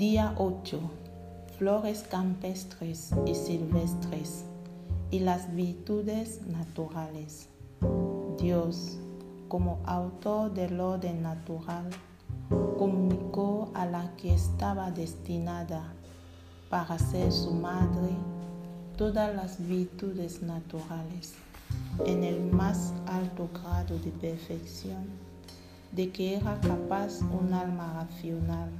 Día 8. Flores campestres y silvestres y las virtudes naturales. Dios, como autor del orden natural, comunicó a la que estaba destinada para ser su madre todas las virtudes naturales en el más alto grado de perfección de que era capaz un alma racional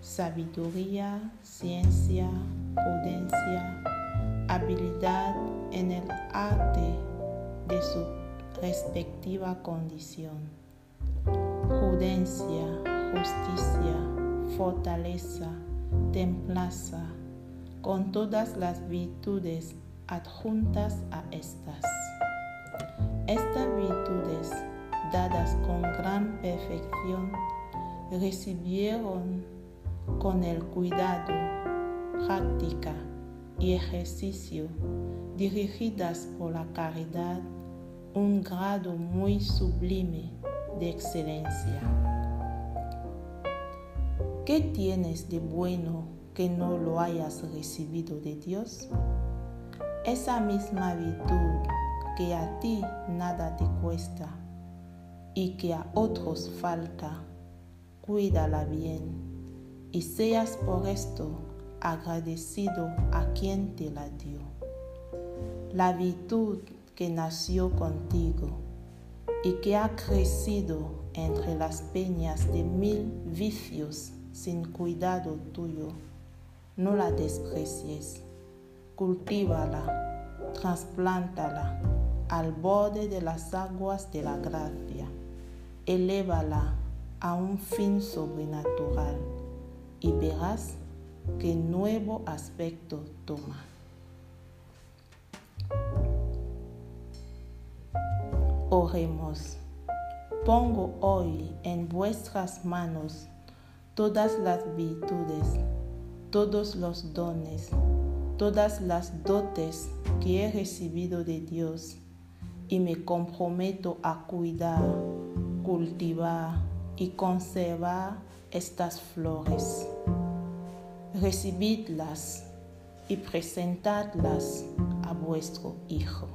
sabiduría, ciencia, prudencia, habilidad en el arte de su respectiva condición, prudencia, justicia, fortaleza, templanza, con todas las virtudes adjuntas a estas. Estas virtudes, dadas con gran perfección, recibieron con el cuidado, práctica y ejercicio dirigidas por la caridad un grado muy sublime de excelencia. ¿Qué tienes de bueno que no lo hayas recibido de Dios? Esa misma virtud que a ti nada te cuesta y que a otros falta, cuídala bien y seas por esto agradecido a quien te la dio. La virtud que nació contigo y que ha crecido entre las peñas de mil vicios sin cuidado tuyo, no la desprecies, cultívala, trasplántala al borde de las aguas de la gracia, elévala a un fin sobrenatural qué nuevo aspecto toma. Oremos. Pongo hoy en vuestras manos todas las virtudes, todos los dones, todas las dotes que he recibido de Dios y me comprometo a cuidar, cultivar y conservar estas flores. Recibidlas y presentadlas a vuestro Hijo.